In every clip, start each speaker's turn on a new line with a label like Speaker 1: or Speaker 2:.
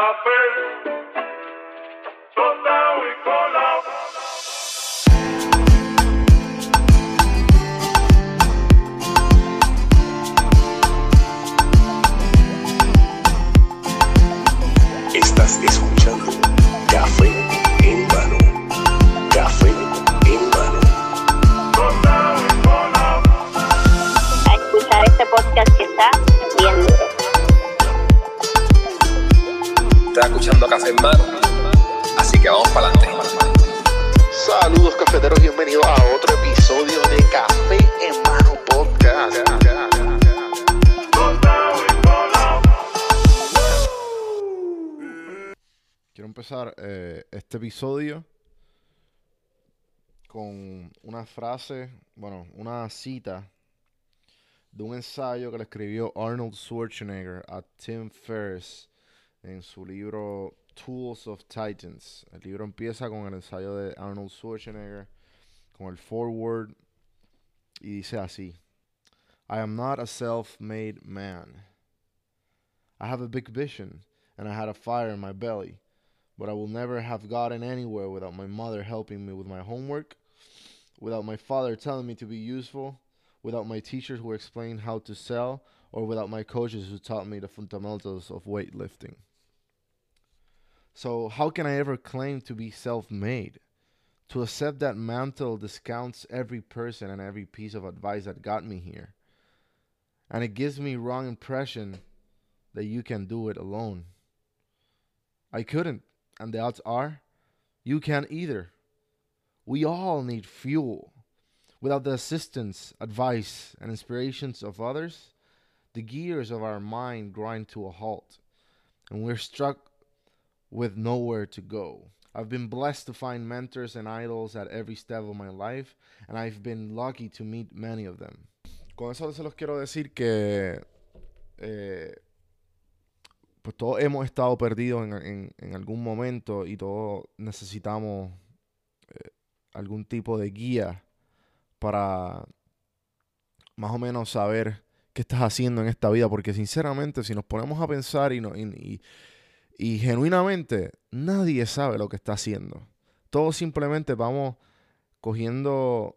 Speaker 1: Café,
Speaker 2: episodio
Speaker 3: con una frase, bueno, una cita de un ensayo que le escribió Arnold Schwarzenegger a Tim Ferriss en su libro Tools of Titans. El libro empieza con el ensayo de Arnold Schwarzenegger, con el forward, y dice así. I am not a self-made man. I have a big vision, and I had a fire in my belly but I will never have gotten anywhere without my mother helping me with my homework, without my father telling me to be useful, without my teachers who explained how to sell, or without my coaches who taught me the fundamentals of weightlifting. So, how can I ever claim to be self made? To accept that mantle discounts every person and every piece of advice that got me here. And it gives me wrong impression that you can do it alone. I couldn't and the odds are you can't either. We all need fuel. Without the assistance, advice, and inspirations of others, the gears of our mind grind to a halt, and we're struck with nowhere to go. I've been blessed to find mentors and idols at every step of my life, and I've been lucky to meet many of them. Con eso se los quiero decir que eh, pues todos hemos estado perdidos en, en- algún momento y todos necesitamos eh, algún tipo de guía para más o menos saber qué estás haciendo en esta vida, porque sinceramente si nos ponemos a pensar y, no- y- y genuinamente nadie sabe lo que está haciendo. Todos simplemente vamos cogiendo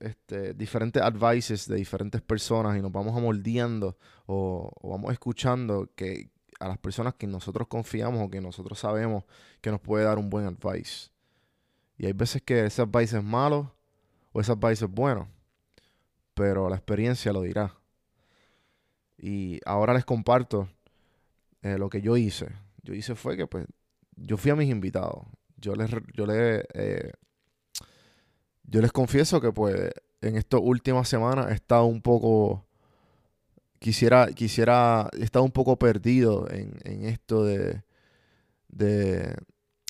Speaker 3: este, diferentes advices de diferentes personas y nos vamos amoldeando o, o vamos escuchando que a las personas que nosotros confiamos o que nosotros sabemos que nos puede dar un buen advice. Y hay veces que ese advice es malo o ese advice es bueno, pero la experiencia lo dirá. Y ahora les comparto eh, lo que yo hice. Yo hice fue que pues yo fui a mis invitados. Yo les, yo les, eh, yo les confieso que pues en estas últimas semanas he estado un poco quisiera, quisiera, he estado un poco perdido en, en esto de, de,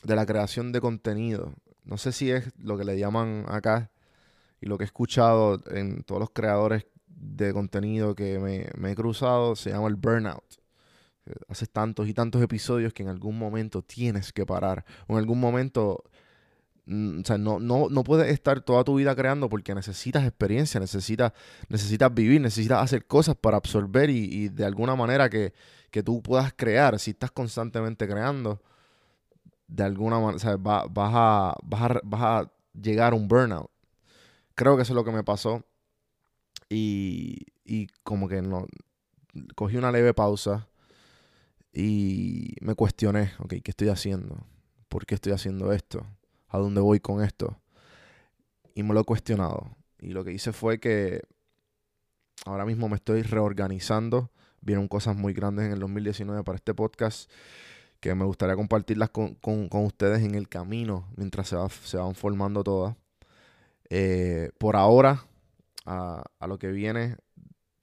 Speaker 3: de la creación de contenido. No sé si es lo que le llaman acá y lo que he escuchado en todos los creadores de contenido que me, me he cruzado, se llama el burnout. Eh, Haces tantos y tantos episodios que en algún momento tienes que parar. O en algún momento o sea, no, no, no puedes estar toda tu vida creando porque necesitas experiencia, necesitas, necesitas vivir, necesitas hacer cosas para absorber y, y de alguna manera que, que tú puedas crear. Si estás constantemente creando, de alguna manera, vas, a, vas, a, vas a llegar a un burnout. Creo que eso es lo que me pasó. Y, y como que no, cogí una leve pausa y me cuestioné, ok, ¿qué estoy haciendo? ¿Por qué estoy haciendo esto? ¿A dónde voy con esto? Y me lo he cuestionado. Y lo que hice fue que ahora mismo me estoy reorganizando. Vieron cosas muy grandes en el 2019 para este podcast que me gustaría compartirlas con, con- ustedes en el camino mientras se, va- se van formando todas. Eh, por ahora, a, a lo que viene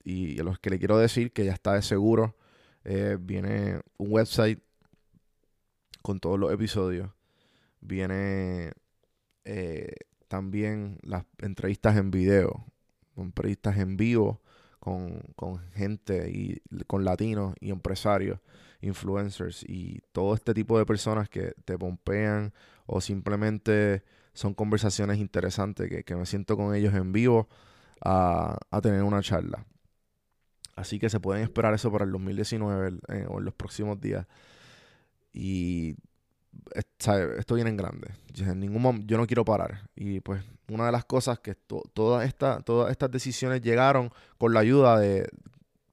Speaker 3: y a los que le quiero decir que ya está de seguro, eh, viene un website con todos los episodios. Viene eh, también las entrevistas en video, entrevistas en vivo con, con gente y con latinos y empresarios, influencers y todo este tipo de personas que te pompean o simplemente son conversaciones interesantes que, que me siento con ellos en vivo a, a tener una charla. Así que se pueden esperar eso para el 2019 el- eh, o en los próximos días. y. esto viene en grande. En ningún mom- yo no quiero parar. Y pues una de las cosas que todas estas decisiones llegaron con la ayuda de,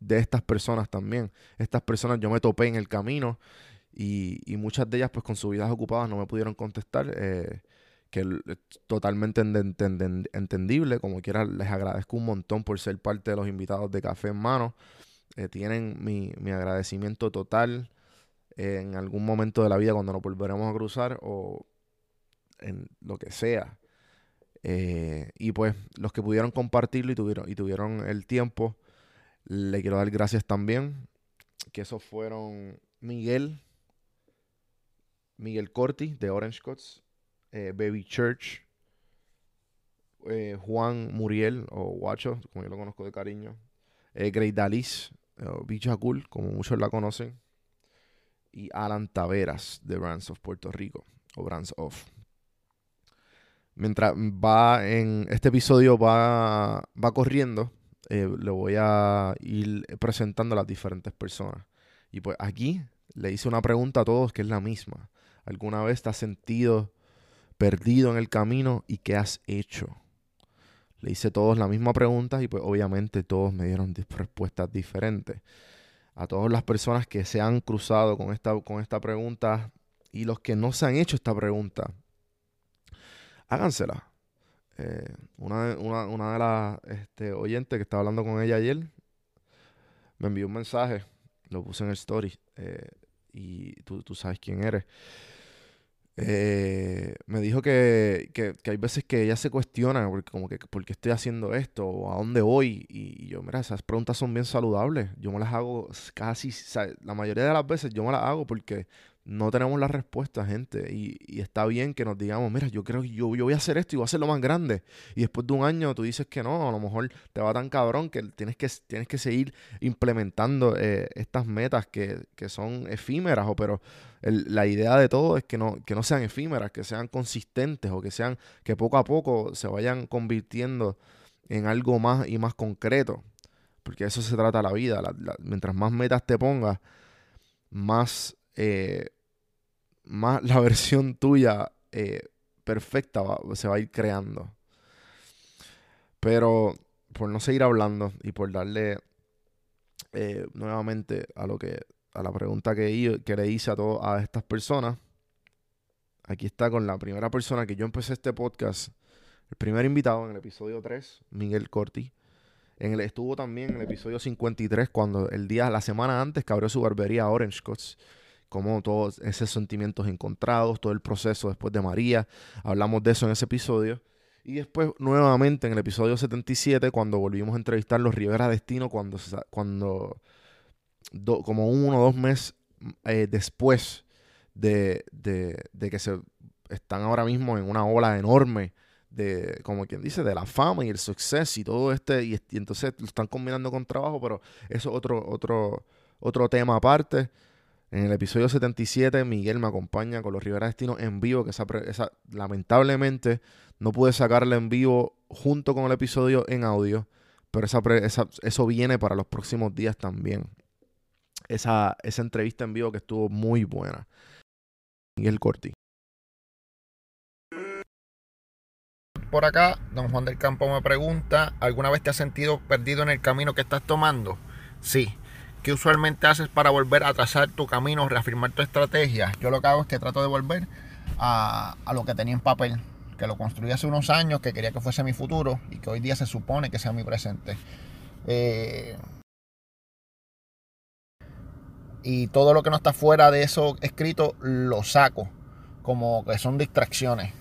Speaker 3: estas personas también. Estas personas yo me topé en el camino y, muchas de ellas pues con sus vidas ocupadas no me pudieron contestar. eh, que es totalmente enden- enten- entendible. Como quiera, les agradezco un montón por ser parte de los invitados de Café en Mano. Eh, tienen mi, mi agradecimiento total eh, en algún momento de la vida cuando nos volveremos a cruzar o en lo que sea. Eh, y pues los que pudieron compartirlo y tuvieron, y tuvieron el tiempo, le quiero dar gracias también. Que esos fueron Miguel, Miguel Corti de Orange Cuts, eh, Baby Church, eh, Juan Muriel o Guacho, como yo lo conozco de cariño, Grey Dalis, o Bicha Cool, como muchos la conocen, y Alan Taveras de Brands of Puerto Rico, o Brands of. Mientras va en este episodio va, va corriendo, eh, le voy a ir presentando a las diferentes personas. Y pues aquí le hice una pregunta a todos que es la misma. ¿Alguna vez te has sentido perdido en el camino y qué has hecho? Le hice todos la misma pregunta y pues obviamente todos me dieron respuestas diferentes. A todas las personas que se han cruzado con esta, con esta pregunta y los que no se han hecho esta pregunta, hágansela. Eh, una, una, una de las este, oyentes que estaba hablando con ella ayer me envió un mensaje, lo puse en el story eh, y tú, tú sabes quién eres. Eh, me dijo que, que, que hay veces que ella se cuestiona porque como que por qué estoy haciendo esto o a dónde voy y, yo mira esas preguntas son bien saludables. Yo me las hago casi sa- la mayoría de las veces yo me las hago porque no tenemos la respuesta gente. Y, y está bien que nos digamos mira yo creo que yo, yo voy a hacer esto y voy a hacerlo más grande y después de un año tú dices que no a lo mejor te va tan cabrón que tienes que tienes que seguir implementando eh, estas metas que, que son efímeras o pero la idea de todo es que no, que no sean efímeras, que sean consistentes o que sean, que poco a poco se vayan convirtiendo en algo más y más concreto. Porque eso se trata la vida. mientras más metas te pongas, más, eh, más la versión tuya eh, perfecta se va a ir creando. Pero por no seguir hablando y por darle eh, nuevamente a lo que a la pregunta que, que le hice a, to- a estas personas. Aquí está con la primera persona que yo empecé este podcast. El primer invitado en el episodio 3, Miguel Corti. En el, estuvo también en el episodio 53, cuando el día, la semana antes que abrió su barbería Orange Cuts. Como todos esos sentimientos encontrados, todo el proceso después de María. Hablamos de eso en ese episodio. Y después, nuevamente, en el episodio 77, cuando volvimos a entrevistar los Rivera Destino, cuando, cuando como uno o dos meses eh, después de, de- de que se están ahora mismo en una ola enorme de, como quien dice, de la fama y el suceso y todo este, y, entonces lo están combinando con trabajo, pero eso es otro, otro, otro tema aparte. En el episodio 77, Miguel me acompaña con los Rivera Destino en vivo, que esa, lamentablemente no pude sacarla en vivo junto con el episodio en audio, pero esa, esa- eso viene para los próximos días también esa, esa entrevista en vivo que estuvo muy buena. Miguel Corti.
Speaker 4: Por acá, don Juan del Campo me pregunta, ¿alguna vez te has sentido perdido en el camino que estás tomando? Sí. ¿Qué usualmente haces para volver a trazar tu camino, reafirmar tu estrategia? Yo lo que hago es que trato de volver a, a lo que tenía en papel, que lo construí hace unos años, que quería que fuese mi futuro y que hoy día se supone que sea mi presente. Eh, y todo lo que no está fuera de eso escrito lo saco, como que son distracciones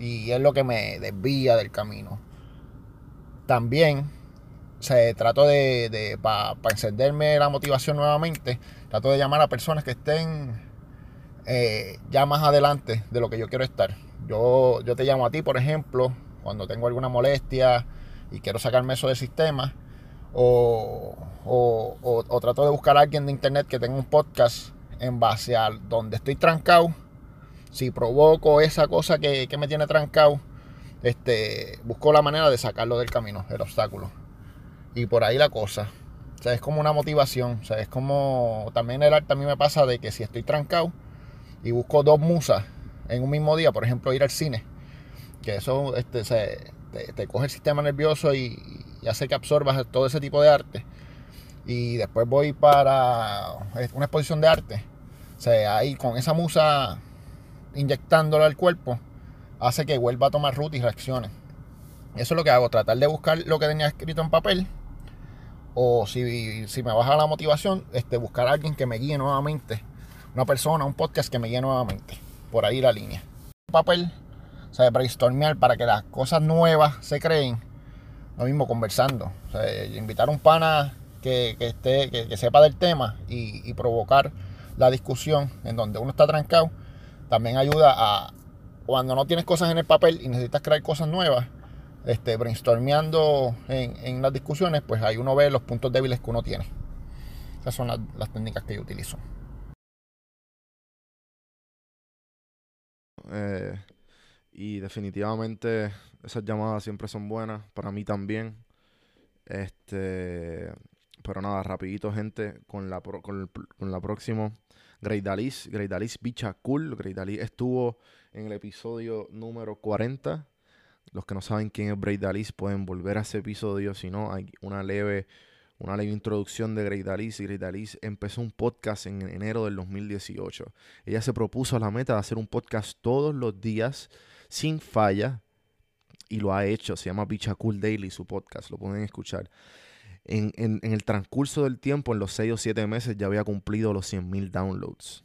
Speaker 4: y es lo que me desvía del camino. También se trato de, de para encenderme la motivación nuevamente, trato de llamar a personas que estén eh, ya más adelante de lo que yo quiero estar. Yo, yo te llamo a ti, por ejemplo, cuando tengo alguna molestia y quiero sacarme eso del sistema, o, o, o- trato de buscar a alguien de internet que tenga un podcast en base a donde estoy trancado si provoco esa cosa que, que me tiene trancado, este, busco la manera de sacarlo del camino, el obstáculo. Y por ahí la cosa. O sea, es como una motivación. O sea, es como también el arte a mí me pasa de que si estoy trancado, y busco dos musas en un mismo día, por ejemplo, ir al cine, que eso este, se, te coge el sistema nervioso y, y hace que absorbas todo ese tipo de arte. Y después voy para una exposición de arte. O sea, ahí con esa musa inyectándola al cuerpo, hace que vuelva a tomar ruta y reaccione. Eso es lo que hago, tratar de buscar lo que tenía escrito en papel. O si, si me baja la motivación, este, buscar a alguien que me guíe nuevamente. Una persona, un podcast que me guíe nuevamente. Por ahí la línea. Papel, o sea, brainstormear para que las cosas nuevas se creen. Lo mismo conversando. Sea, invitar a un pana que, esté, que, sepa del tema y, provocar la discusión en donde uno está trancado. También ayuda a cuando no tienes cosas en el papel y necesitas crear cosas nuevas, este, brainstormeando en, las discusiones, pues ahí uno ve los puntos débiles que uno tiene. Esas son las, las técnicas que yo utilizo.
Speaker 3: Eh, y definitivamente esas llamadas siempre son buenas, para mí también. Este, pero nada, rapidito gente, con la, pro- con el, con la próxima. Grey Dalis, Grey Dalis Bicha Cool. Grey Dalis estuvo en el episodio número 40. Los que no saben quién es Grey Dalis pueden volver a ese episodio. Si no, hay una leve, una leve introducción de Grey Dalis. Grey Dalis empezó un podcast en enero del 2018. Ella se propuso la meta de hacer un podcast todos los días sin falla y lo ha hecho. Se llama Bicha Cool Daily, su podcast. Lo pueden escuchar. En, en- el transcurso del tiempo, en los 6 o 7 meses, ya había cumplido los 100.000 downloads.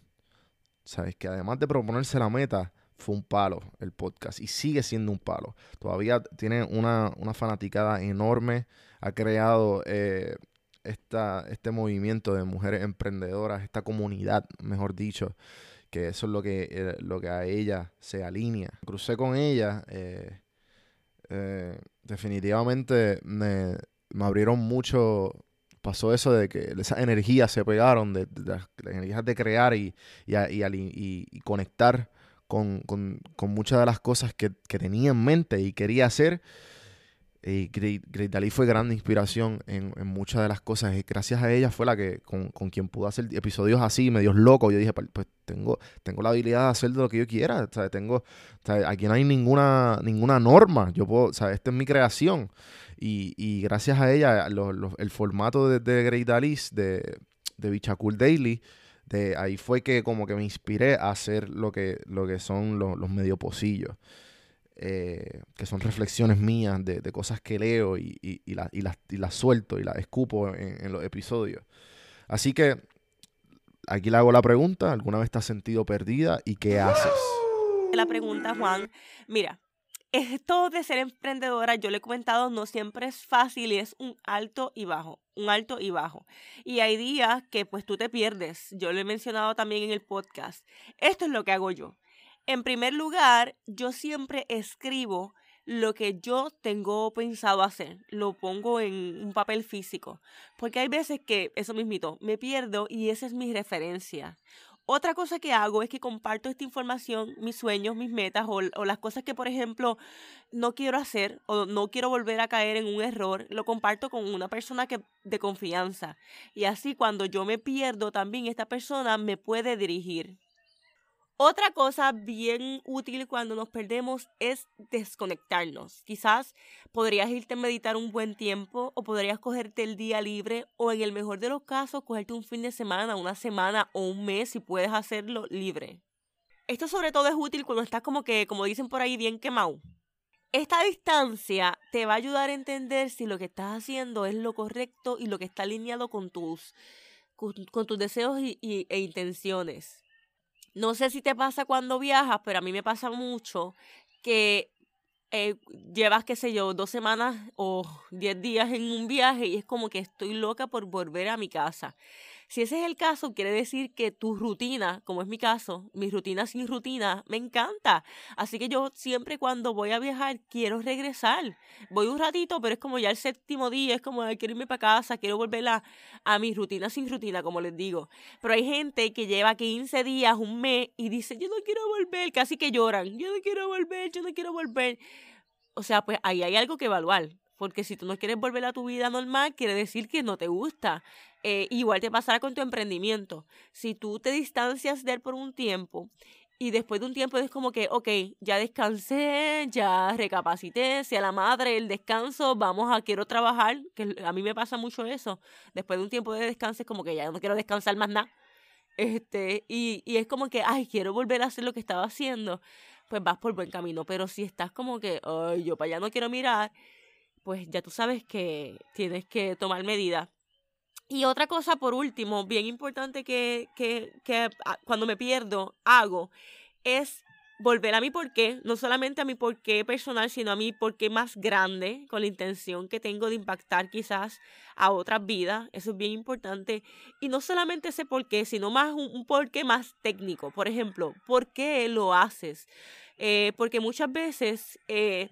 Speaker 3: Sabes que además de proponerse la meta, fue un palo el podcast y sigue siendo un palo. Todavía tiene una, una fanaticada enorme. Ha creado eh, esta, este movimiento de mujeres emprendedoras, esta comunidad, mejor dicho, que eso es lo que, eh, lo que a ella se alinea. Crucé con ella, eh, eh, definitivamente me, me abrieron mucho, pasó eso de que esas energías se pegaron, de, de las, las energías de crear y, y, a- y- y conectar con, con- con muchas de las cosas que, que tenía en mente y quería hacer. Y Great, Dali fue gran inspiración en, muchas de las cosas. Gracias a ella fue la que con, con quien pude hacer episodios así, medios locos. Yo dije, pues pues, tengo, tengo la habilidad de hacer lo que yo quiera. ¿sabes? Tengo, ¿sabes? Aquí no hay ninguna, ninguna norma. Yo puedo, ¿sabes? Esta es mi creación. Y, y gracias a ella, lo- lo- el formato de, de Great Dalis, de, de Bichacul Daily, de ahí fue que como que me inspiré a hacer lo que, lo que son los, los medio pocillos. Eh, que son reflexiones mías de, cosas que leo y, y, y, la- y las, suelto y las escupo en, en los episodios. Así que aquí le hago la pregunta, ¿alguna vez te has sentido perdida y qué haces?
Speaker 5: la pregunta, Juan. Mira, esto de ser emprendedora, yo le he comentado, no siempre es fácil y es un alto y bajo, un alto y bajo. Y hay días que pues tú te pierdes. Yo lo he mencionado también en el podcast. Esto es lo que hago yo. En primer lugar, yo siempre escribo lo que yo tengo pensado hacer. Lo pongo en un papel físico. Porque hay veces que, eso mismito, me pierdo y esa es mi referencia. Otra cosa que hago es que comparto esta información, mis sueños, mis metas o, o las cosas que, por ejemplo, no quiero hacer o no quiero volver a caer en un error, lo comparto con una persona que, de confianza. Y así cuando yo me pierdo, también esta persona me puede dirigir. Otra cosa bien útil cuando nos perdemos es desconectarnos. Quizás podrías irte a meditar un buen tiempo o podrías cogerte el día libre o en el mejor de los casos cogerte un fin de semana, una semana o un mes si puedes hacerlo libre. Esto sobre todo es útil cuando estás como que, como dicen por ahí, bien quemado. Esta distancia te va a ayudar a entender si lo que estás haciendo es lo correcto y lo que está alineado con tus, con, tus deseos y- e intenciones. No sé si te pasa cuando viajas, pero a mí me pasa mucho que eh, llevas, qué sé yo, dos semanas o diez días en un viaje y es como que estoy loca por volver a mi casa. Si ese es el caso, quiere decir que tu rutina, como es mi caso, mi rutina sin rutina, me encanta. Así que yo siempre cuando voy a viajar quiero regresar. Voy un ratito, pero es como ya el séptimo día, es como "Ay, quiero irme para casa, quiero volver a, a mi rutina sin rutina, como les digo. Pero hay gente que lleva 15 días, un mes, y dice, yo no quiero volver, casi que lloran, yo no quiero volver, yo no quiero volver. O sea, pues ahí hay algo que evaluar. Porque si tú no quieres volver a tu vida normal, quiere decir que no te gusta. Eh, igual te pasará con tu emprendimiento. Si tú te distancias de él por un tiempo y después de un tiempo es como que, ok, ya descansé, ya recapacité, sea la madre, el descanso, vamos a, quiero trabajar, que a mí me pasa mucho eso. Después de un tiempo de descanso es como que ya no quiero descansar más nada. Este, y, y es como que, ay, quiero volver a hacer lo que estaba haciendo, pues vas por buen camino. Pero si estás como que, ay, yo para allá no quiero mirar, pues ya tú sabes que tienes que tomar medidas. Y otra cosa, por último, bien importante que, que, que ah, cuando me pierdo hago, es volver a mi porqué, no solamente a mi porqué personal, sino a mi porqué más grande, con la intención que tengo de impactar quizás a otras vidas. Eso es bien importante. Y no solamente ese porqué, sino más un, un porqué más técnico. Por ejemplo, ¿por qué lo haces? Eh, porque muchas veces eh,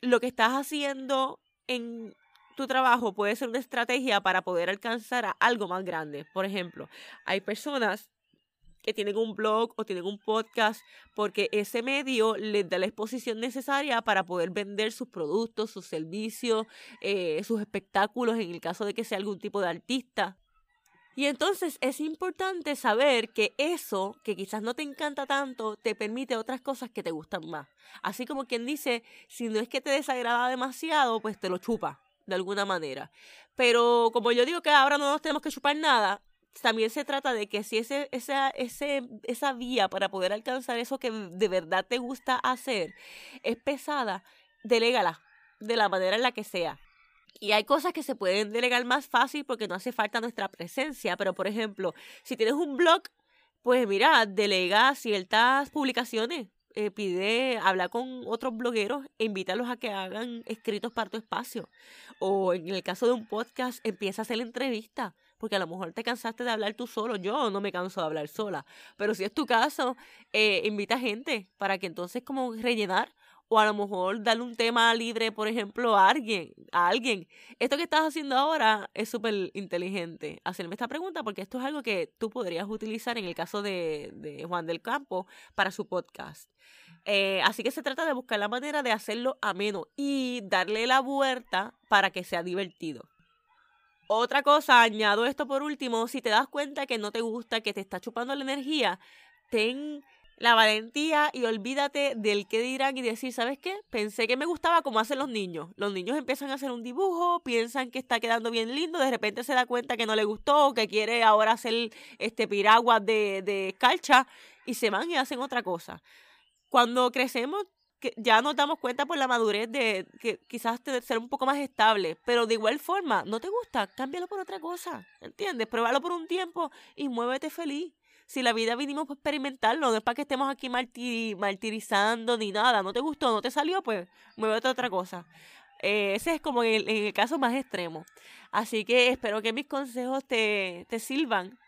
Speaker 5: lo que estás haciendo en tu trabajo puede ser una estrategia para poder alcanzar a algo más grande. Por ejemplo, hay personas que tienen un blog o tienen un podcast porque ese medio les da la exposición necesaria para poder vender sus productos, sus servicios, eh, sus espectáculos en el caso de que sea algún tipo de artista. Y entonces es importante saber que eso, que quizás no te encanta tanto, te permite otras cosas que te gustan más. Así como quien dice, si no es que te desagrada demasiado, pues te lo chupa de alguna manera. Pero como yo digo que ahora no nos tenemos que chupar nada, también se trata de que si ese, esa, ese, esa vía para poder alcanzar eso que de verdad te gusta hacer es pesada, delégala de la manera en la que sea. Y hay cosas que se pueden delegar más fácil porque no hace falta nuestra presencia. Pero, por ejemplo, si tienes un blog, pues mira, delega ciertas publicaciones. Eh, pide, habla con otros blogueros e invítalos a que hagan escritos para tu espacio. O en el caso de un podcast, empieza a hacer entrevistas porque a lo mejor te cansaste de hablar tú solo. Yo no me canso de hablar sola. Pero si es tu caso, eh, invita gente para que entonces como rellenar o a lo mejor darle un tema libre, por ejemplo, a alguien, a alguien. Esto que estás haciendo ahora es súper inteligente. Hacerme esta pregunta porque esto es algo que tú podrías utilizar en el caso de, de Juan del Campo para su podcast. Eh, así que se trata de buscar la manera de hacerlo ameno y darle la vuelta para que sea divertido. Otra cosa, añado esto por último, si te das cuenta que no te gusta, que te está chupando la energía, ten la valentía y olvídate del que dirán y decir, ¿sabes qué? Pensé que me gustaba como hacen los niños. Los niños empiezan a hacer un dibujo, piensan que está quedando bien lindo, de repente se da cuenta que no le gustó, que quiere ahora hacer este piraguas de, de calcha y se van y hacen otra cosa. Cuando crecemos que ya nos damos cuenta por la madurez de que quizás ser un poco más estable, pero de igual forma, no te gusta, cámbialo por otra cosa, ¿entiendes? Pruébalo por un tiempo y muévete feliz. Si la vida vinimos para experimentarlo, no es para que estemos aquí martiri- martirizando ni nada. No te gustó, no te salió, pues muévete a otra cosa. Eh, ese es como el, el caso más extremo. Así que espero que mis consejos te, te sirvan.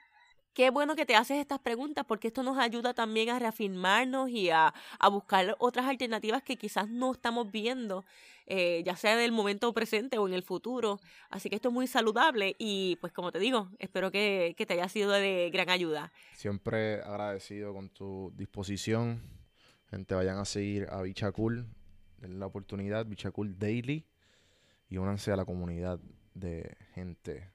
Speaker 5: Qué bueno que te haces estas preguntas porque esto nos ayuda también a reafirmarnos y a, a buscar otras alternativas que quizás no estamos viendo, eh, ya sea en el momento presente o en el futuro. Así que esto es muy saludable y pues como te digo, espero que, que te haya sido de gran ayuda.
Speaker 3: Siempre agradecido con tu disposición. Gente, vayan a seguir a Bicha Cool. Den la oportunidad, Bicha Cool Daily. Y únanse a la comunidad de gente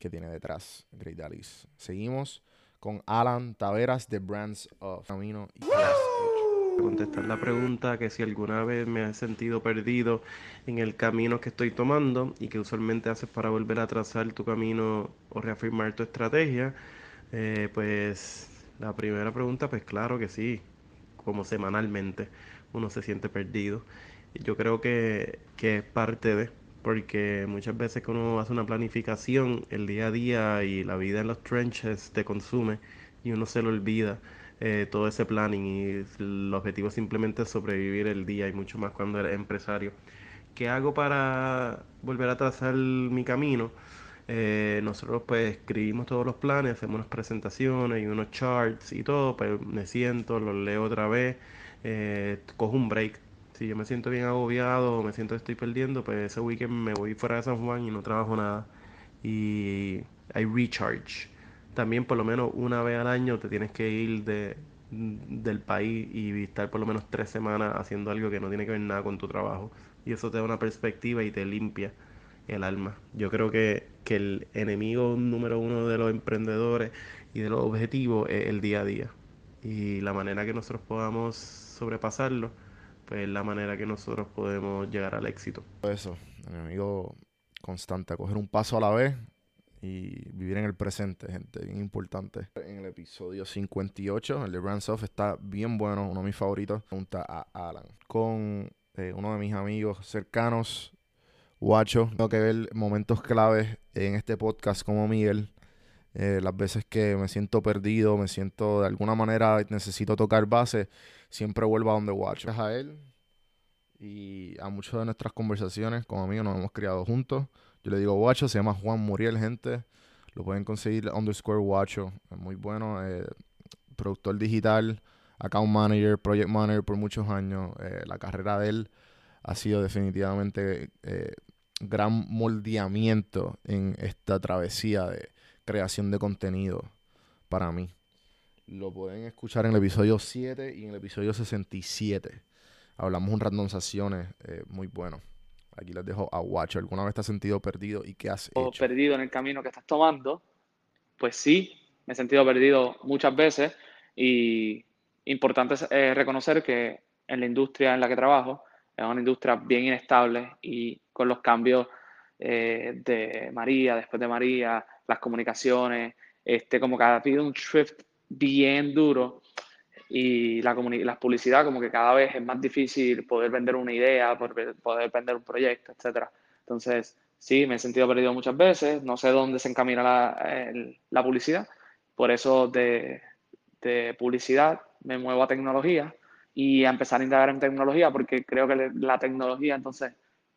Speaker 3: que tiene detrás Great Alice. Seguimos con Alan Taveras de Brands of Camino y
Speaker 6: contestar la pregunta que si alguna vez me he sentido perdido en el camino que estoy tomando y que usualmente haces para volver a trazar tu camino o reafirmar tu estrategia, eh, pues la primera pregunta, pues claro que sí, como semanalmente uno se siente perdido. Yo creo que, que es parte de, porque muchas veces que uno hace una planificación, el día a día y la vida en los trenches te consume y uno se lo olvida eh, todo ese planning y el objetivo simplemente es sobrevivir el día y mucho más cuando eres empresario. ¿Qué hago para volver a trazar mi camino? Eh, nosotros pues escribimos todos los planes, hacemos unas presentaciones y unos charts y todo, pues me siento, los leo otra vez, eh, cojo un break. Si yo me siento bien agobiado o me siento que estoy perdiendo, pues ese weekend me voy fuera de San Juan y no trabajo nada. Y hay recharge. También por lo menos una vez al año te tienes que ir de, del país y estar por lo menos tres semanas haciendo algo que no tiene que ver nada con tu trabajo. Y eso te da una perspectiva y te limpia el alma. Yo creo que, que el enemigo número uno de los emprendedores y de los objetivos es el día a día. Y la manera que nosotros podamos sobrepasarlo, pues es la manera que nosotros podemos llegar al éxito.
Speaker 3: Eso, enemigo constante, a coger un paso a la vez y vivir en el presente, gente, bien importante. En el episodio 58, el de Brands Off, está bien bueno, uno de mis favoritos, junto a Alan, con eh, uno de mis amigos cercanos, Guacho. Tengo que ver momentos claves en este podcast como Miguel. Eh, las veces que me siento perdido, me siento de alguna manera necesito tocar base, siempre vuelvo a donde Guacho. Gracias a él y a muchas de nuestras conversaciones con amigos nos hemos criado juntos. Yo le digo Guacho, se llama Juan Muriel, gente. Lo pueden conseguir underscore Guacho. Es muy bueno. eh, productor digital, account manager, project manager por muchos años. Eh, la carrera de él ha sido definitivamente eh, gran moldeamiento en esta travesía de creación de contenido para mí. Lo pueden escuchar en el episodio 7 y en el episodio 67. Hablamos un randomizaciones eh, muy bueno. Aquí les dejo a Watch. ¿Alguna vez te has sentido perdido y qué has
Speaker 7: o
Speaker 3: hecho?
Speaker 7: perdido en el camino que estás tomando, pues sí, me he sentido perdido muchas veces y importante es eh, reconocer que en la industria en la que trabajo es una industria bien inestable y con los cambios eh, de María, después de María, las comunicaciones, este, como que ha habido un shift bien duro y la, publicidad como que cada vez es más difícil poder vender una idea, poder, vender un proyecto, etcétera. Entonces, sí, me he sentido perdido muchas veces, no sé dónde se encamina la, la publicidad, por eso de, de publicidad me muevo a tecnología y a empezar a indagar en tecnología porque creo que la tecnología entonces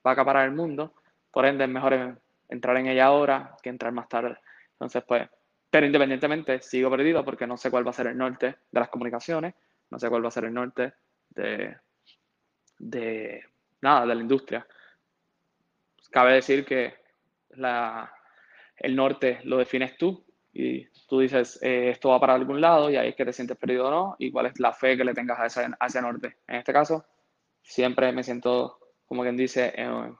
Speaker 7: va a acaparar el mundo, por ende es mejor en- entrar en ella ahora que entrar más tarde. Entonces, pues, pero independientemente sigo perdido porque no sé cuál va a ser el norte de las comunicaciones, no sé cuál va a ser el norte de, de nada, de la industria. Cabe decir que la, el norte lo defines tú y tú dices, eh, esto va para algún lado y ahí es que te sientes perdido o no, y cuál es la fe que le tengas a ese, a ese norte. En este caso, siempre me siento, como quien dice, eh,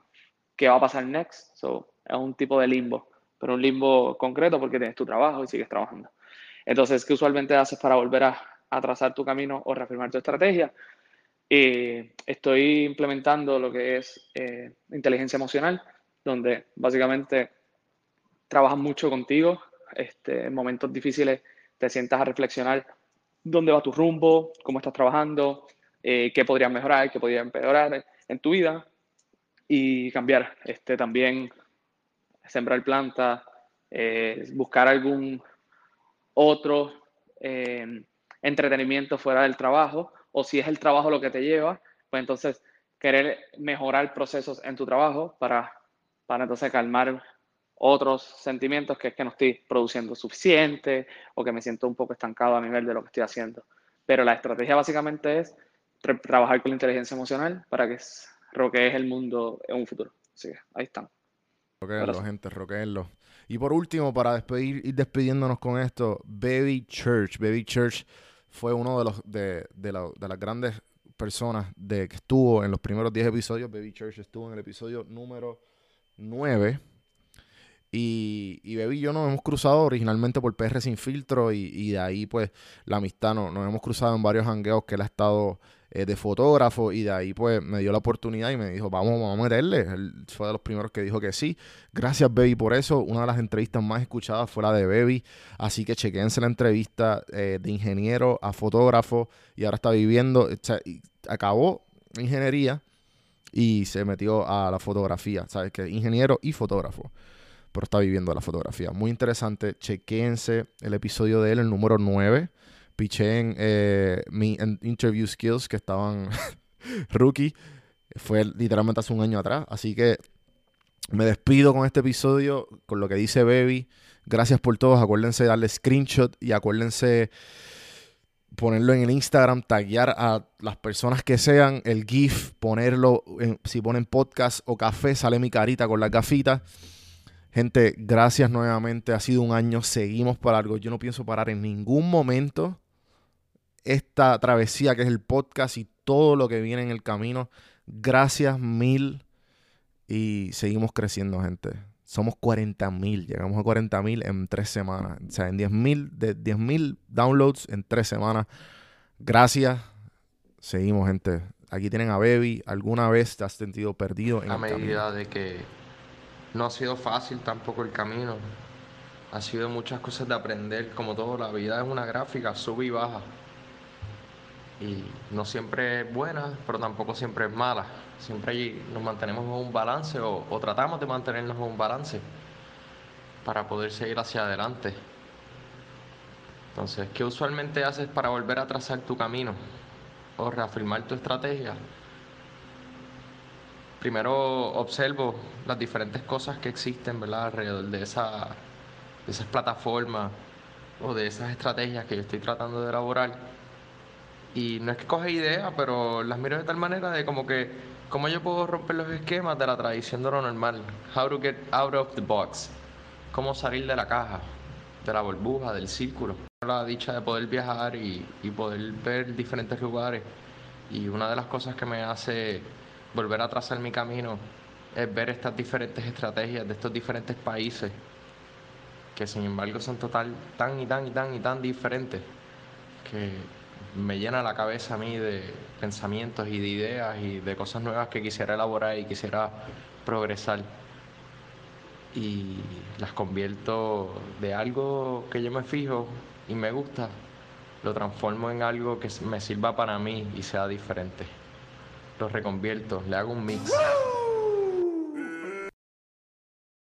Speaker 7: ¿qué va a pasar next? So, es un tipo de limbo, pero un limbo concreto porque tienes tu trabajo y sigues trabajando. Entonces, ¿qué usualmente haces para volver a, trazar tu camino o reafirmar tu estrategia? Eh, estoy implementando lo que es eh, inteligencia emocional, donde básicamente trabajas mucho contigo, este, en momentos difíciles te sientas a reflexionar dónde va tu rumbo, cómo estás trabajando, eh, qué podrías mejorar, qué podrías empeorar en tu vida y cambiar. Este, también sembrar plantas, eh, buscar algún otro eh, entretenimiento fuera del trabajo, o si es el trabajo lo que te lleva, pues entonces querer mejorar procesos en tu trabajo para, para entonces calmar otros sentimientos que es que no estoy produciendo suficiente o que me siento un poco estancado a nivel de lo que estoy haciendo. Pero la estrategia básicamente es tra- trabajar con la inteligencia emocional para que s- roquees el mundo en un futuro. Así que ahí están.
Speaker 3: Roqueenlo,
Speaker 7: Gracias.
Speaker 3: gente, roqueenlo. Y por último, para despedir, ir despidiéndonos con esto, Baby Church. Baby Church fue uno de los de, de, la- de las grandes personas de que estuvo en los primeros 10 episodios. Baby Church estuvo en el episodio número 9. Y, y Baby y yo nos hemos cruzado originalmente por PR Sin Filtro y, y de ahí pues la amistad no- nos hemos cruzado en varios hangueos que él ha estado eh, de fotógrafo y de ahí pues me dio la oportunidad y me dijo vamos, vamos a meterle. Él fue de los primeros que dijo que sí. Gracias Baby por eso. Una de las entrevistas más escuchadas fue la de Baby. Así que chequense la entrevista eh, de ingeniero a fotógrafo y ahora está viviendo, acabó ingeniería y se metió a la fotografía, ¿sabes? Que ingeniero y fotógrafo, pero está viviendo la fotografía. Muy interesante, chequense el episodio de él, el número 9. Piché en eh, mi interview skills que estaban rookie. Fue literalmente hace un año atrás. Así que me despido con este episodio, con lo que dice Baby. Gracias por todos. Acuérdense de darle screenshot y acuérdense ponerlo en el Instagram, taguear a las personas que sean, el GIF, ponerlo, si ponen podcast o café, sale mi carita con las gafitas. Gente, gracias nuevamente. Ha sido un año, seguimos para algo. Yo no pienso parar en ningún momento esta travesía que es el podcast y todo lo que viene en el camino. Gracias mil y seguimos creciendo, gente. Somos 40 mil, llegamos a 40 mil en tres semanas. O sea, en 10 mil, de 10 mil downloads en tres semanas. Gracias. Seguimos, gente. Aquí tienen a Baby. ¿Alguna vez te has sentido perdido en
Speaker 8: a
Speaker 3: camino?
Speaker 8: medida de que no ha sido fácil tampoco el camino. Ha sido muchas cosas de aprender, como todo, la vida es una gráfica, sube y baja. Y no siempre es buena, pero tampoco siempre es mala. Siempre nos mantenemos en un balance o, o tratamos de mantenernos en un balance para poder seguir hacia adelante. Entonces, ¿qué usualmente haces para volver a trazar tu camino o reafirmar tu estrategia? primero observo las diferentes cosas que existen, ¿verdad? Alrededor de, esa, de esas plataformas o de esas estrategias que yo estoy tratando de elaborar. Y no es que coge ideas, pero las miro de tal manera de como que, ¿cómo yo puedo romper los esquemas de la tradición de lo normal? How to get out of the box. Cómo salir de la caja, de la burbuja, del círculo. La dicha de poder viajar y, y poder ver diferentes lugares. Y una de las cosas que me hace volver a trazar mi camino es ver estas diferentes estrategias de estos diferentes países que sin embargo son total tan y tan y tan y tan diferentes que me llena la cabeza a mí de pensamientos y de ideas y de cosas nuevas que quisiera elaborar y quisiera progresar. Y las convierto de algo que yo me fijo y me gusta lo transformo en algo que me sirva para mí y sea diferente. Lo reconvierto, le hago un mix